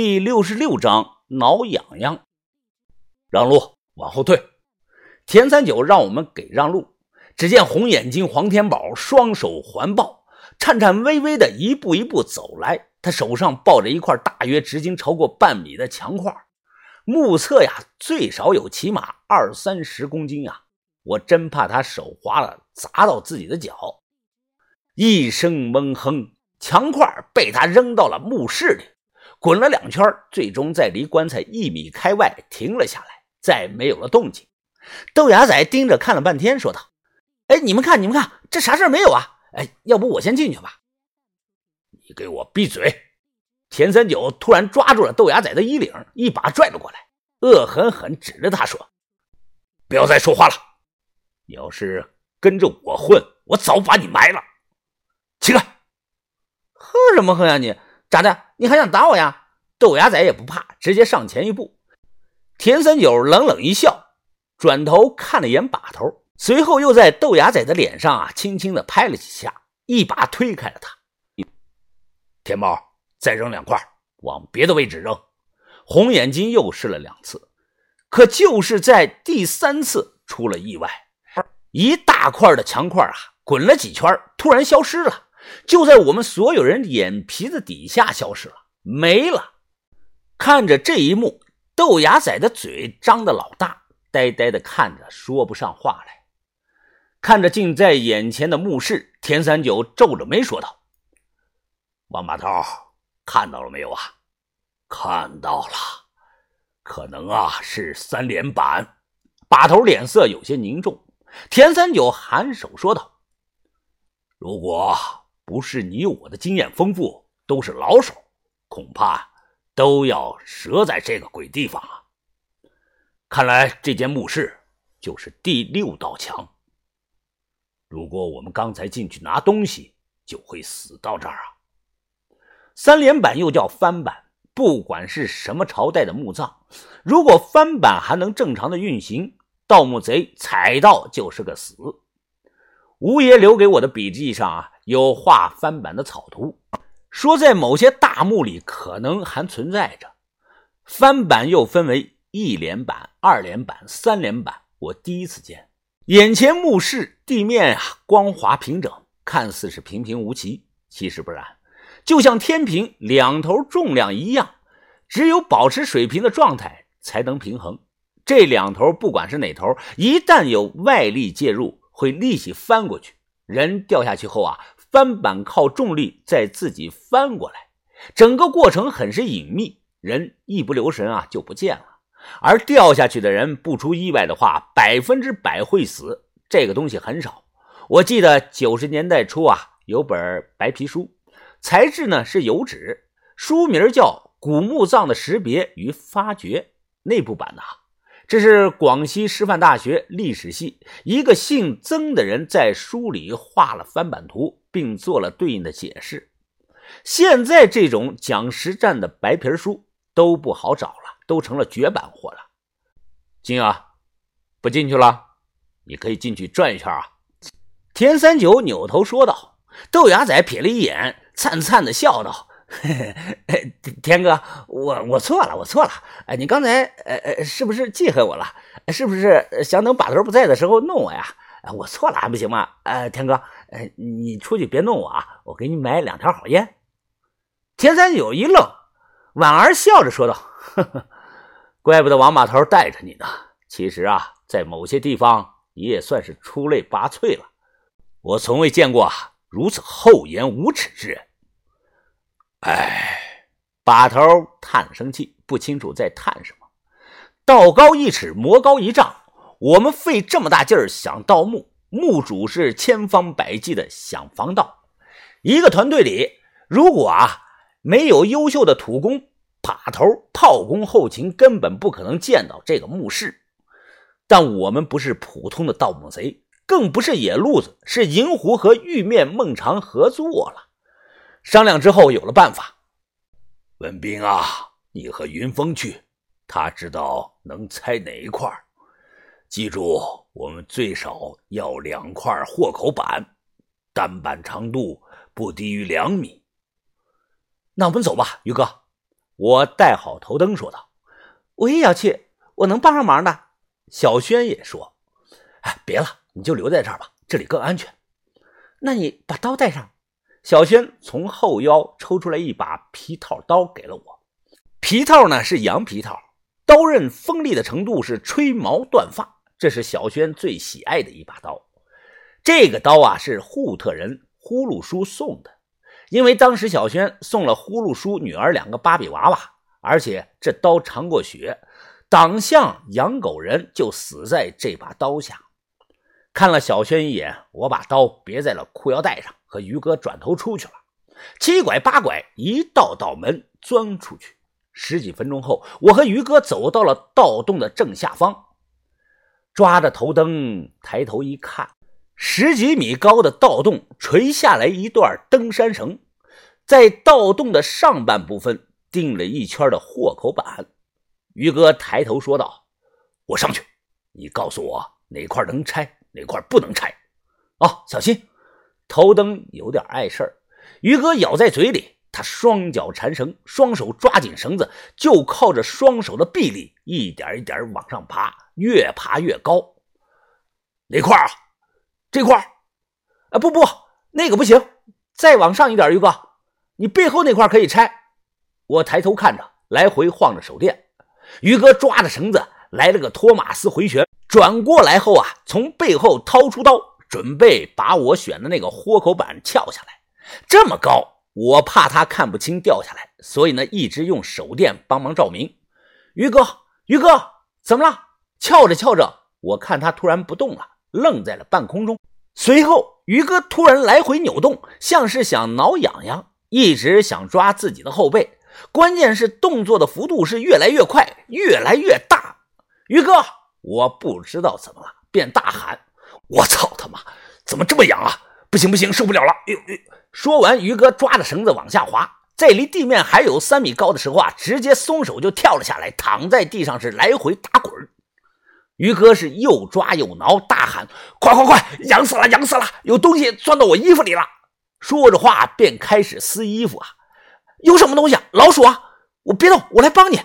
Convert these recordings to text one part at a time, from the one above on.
第六十六章挠痒痒。让路，往后退。田三九让我们给让路。只见红眼睛黄天宝双手环抱，颤颤巍巍的一步一步走来。他手上抱着一块大约直径超过半米的墙块，目测呀最少有起码二三十公斤啊！我真怕他手滑了砸到自己的脚。一声闷哼，墙块被他扔到了墓室里，滚了两圈，最终在离棺材一米开外停了下来，再没有了动静。豆芽仔盯着看了半天，说道。哎，你们看，你们看，这啥事没有啊？哎，要不我先进去吧。你给我闭嘴！田三九突然抓住了豆芽仔的衣领，一把拽了过来，恶狠狠指着他说：“不要再说话了！你要是跟着我混，我早把你埋了。起来！哼什么哼呀你？咋的？你还想打我呀？”豆芽仔也不怕，直接上前一步。田三九冷冷一笑，转头看了眼把头。随后又在豆芽仔的脸上啊轻轻的拍了几下，一把推开了他。天猫，再扔两块，往别的位置扔。红眼睛又试了两次，可就是在第三次出了意外，一大块的墙块啊滚了几圈，突然消失了，就在我们所有人眼皮子底下消失了，没了。看着这一幕，豆芽仔的嘴张得老大，呆呆的看着，说不上话来。看着近在眼前的墓室，田三九皱着眉说道：“王把头，看到了没有啊？看到了，可能啊是三连板。”把头脸色有些凝重。田三九颔首说道：“如果不是你我的经验丰富，都是老手，恐怕都要折在这个鬼地方啊！看来这间墓室就是第六道墙。”如果我们刚才进去拿东西，就会死到这儿啊！三连板又叫翻板，不管是什么朝代的墓葬，如果翻板还能正常的运行，盗墓贼踩到就是个死。吴爷留给我的笔记上啊，有画翻板的草图，说在某些大墓里可能还存在着。翻板又分为一连板、二连板、三连板，我第一次见。眼前墓室地面，光滑平整，看似是平平无奇，其实不然，就像天平两头重量一样，只有保持水平的状态才能平衡。这两头不管是哪头，一旦有外力介入，会立即翻过去。人掉下去后啊，翻板靠重力再自己翻过来，整个过程很是隐秘，人一不留神啊就不见了。而掉下去的人不出意外的话，百分之百会死。这个东西很少。我记得九十年代初啊，有本白皮书，材质呢是油纸，书名叫《古墓葬的识别与发掘》。内部版的，这是广西师范大学历史系一个姓曾的人在书里画了翻版图，并做了对应的解释。现在这种讲实战的白皮书都不好找了。都成了绝版货了，进啊，不进去了，你可以进去转一圈啊。田三九扭头说道。豆芽仔瞥了一眼，灿灿的笑道：“嘿嘿田哥，我我错了，我错了。哎，你刚才呃呃，是不是记恨我了？是不是想等把头不在的时候弄我呀？我错了还不行吗？呃，田哥，呃，你出去别弄我啊，我给你买两条好烟。”田三九一愣，婉儿笑着说道：“呵呵。”怪不得王把头带着你呢。其实啊，在某些地方，你也算是出类拔萃了。我从未见过如此厚颜无耻之人。哎，把头叹了声气，不清楚在叹什么。道高一尺，魔高一丈。我们费这么大劲儿想盗墓，墓主是千方百计的想防盗。一个团队里，如果啊没有优秀的土工。把头炮工后勤根本不可能见到这个墓室，但我们不是普通的盗墓贼，更不是野路子，是银狐和玉面孟尝合作了。商量之后有了办法。文斌啊，你和云峰去，他知道能拆哪一块儿。记住，我们最少要两块豁口板，单板长度不低于两米。那我们走吧，于哥。我带好头灯，说道：“我也要去，我能帮上忙的。”小轩也说：“哎，别了，你就留在这儿吧，这里更安全。”那你把刀带上。小轩从后腰抽出来一把皮套刀，给了我。皮套呢是羊皮套，刀刃锋利的程度是吹毛断发。这是小轩最喜爱的一把刀。这个刀啊是护特人呼噜叔送的，因为当时小轩送了呼噜叔女儿两个芭比娃娃，而且这刀尝过血，党项养狗人就死在这把刀下。看了小轩一眼，我把刀别在了裤腰带上，和于哥转头出去了。七拐八拐，一道道门钻出去。十几分钟后，我和于哥走到了盗洞的正下方，抓着头灯抬头一看，十几米高的盗洞垂下来一段登山绳，在盗洞的上半部分钉了一圈的豁口板。于哥抬头说道：“我上去，你告诉我哪块能拆，哪块不能拆。哦，小心，头灯有点碍事儿。”于哥咬在嘴里。他双脚缠绳，双手抓紧绳子，就靠着双手的臂力，一点一点往上爬，越爬越高。哪块啊？这块？啊，不不，那个不行，再往上一点，于哥，你背后那块可以拆。我抬头看着，来回晃着手电。于哥抓着绳子来了个托马斯回旋，转过来后啊，从背后掏出刀，准备把我选的那个豁口板撬下来。这么高。我怕他看不清掉下来，所以呢一直用手电帮忙照明。于哥，于哥，怎么了？翘着翘着，我看他突然不动了，愣在了半空中。随后，于哥突然来回扭动，像是想挠痒痒，一直想抓自己的后背。关键是动作的幅度是越来越快，越来越大。于哥，我不知道怎么了，便大喊：“我操他妈，怎么这么痒啊？不行不行，受不了了！”哎呦哎。说完，于哥抓着绳子往下滑，在离地面还有三米高的时候啊，直接松手就跳了下来，躺在地上是来回打滚。于哥是又抓又挠，大喊：“快快快，痒死了，痒死了！有东西钻到我衣服里了！”说着话便开始撕衣服啊，有什么东西？啊老鼠啊！我别动，我来帮你。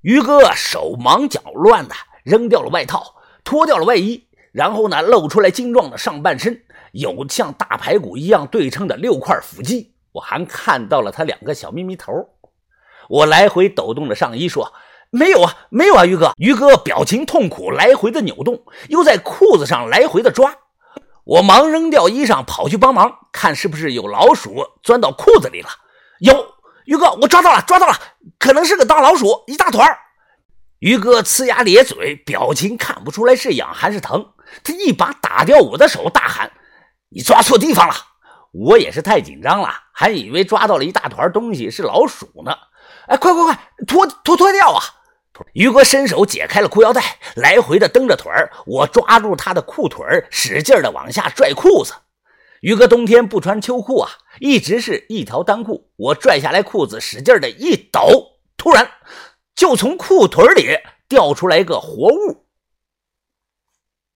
于哥手忙脚乱的扔掉了外套，脱掉了外衣，然后呢，露出来精壮的上半身。有像大排骨一样对称的六块腹肌，我还看到了他两个小咪咪头。我来回抖动着上衣，说：“没有啊，没有啊，于哥。”于哥表情痛苦，来回的扭动，又在裤子上来回的抓。我忙扔掉衣裳，跑去帮忙，看是不是有老鼠钻到裤子里了。有，于哥，我抓到了，抓到了，可能是个大老鼠，一大团。于哥呲牙咧嘴，表情看不出来是痒还是疼。他一把打掉我的手，大喊。你抓错地方了，我也是太紧张了，还以为抓到了一大团东西是老鼠呢。哎，快快快，脱脱脱掉啊！于哥伸手解开了裤腰带，来回的蹬着腿儿，我抓住他的裤腿儿，使劲的往下拽裤子。于哥冬天不穿秋裤啊，一直是一条单裤。我拽下来裤子，使劲的一抖，突然就从裤腿里掉出来一个活物。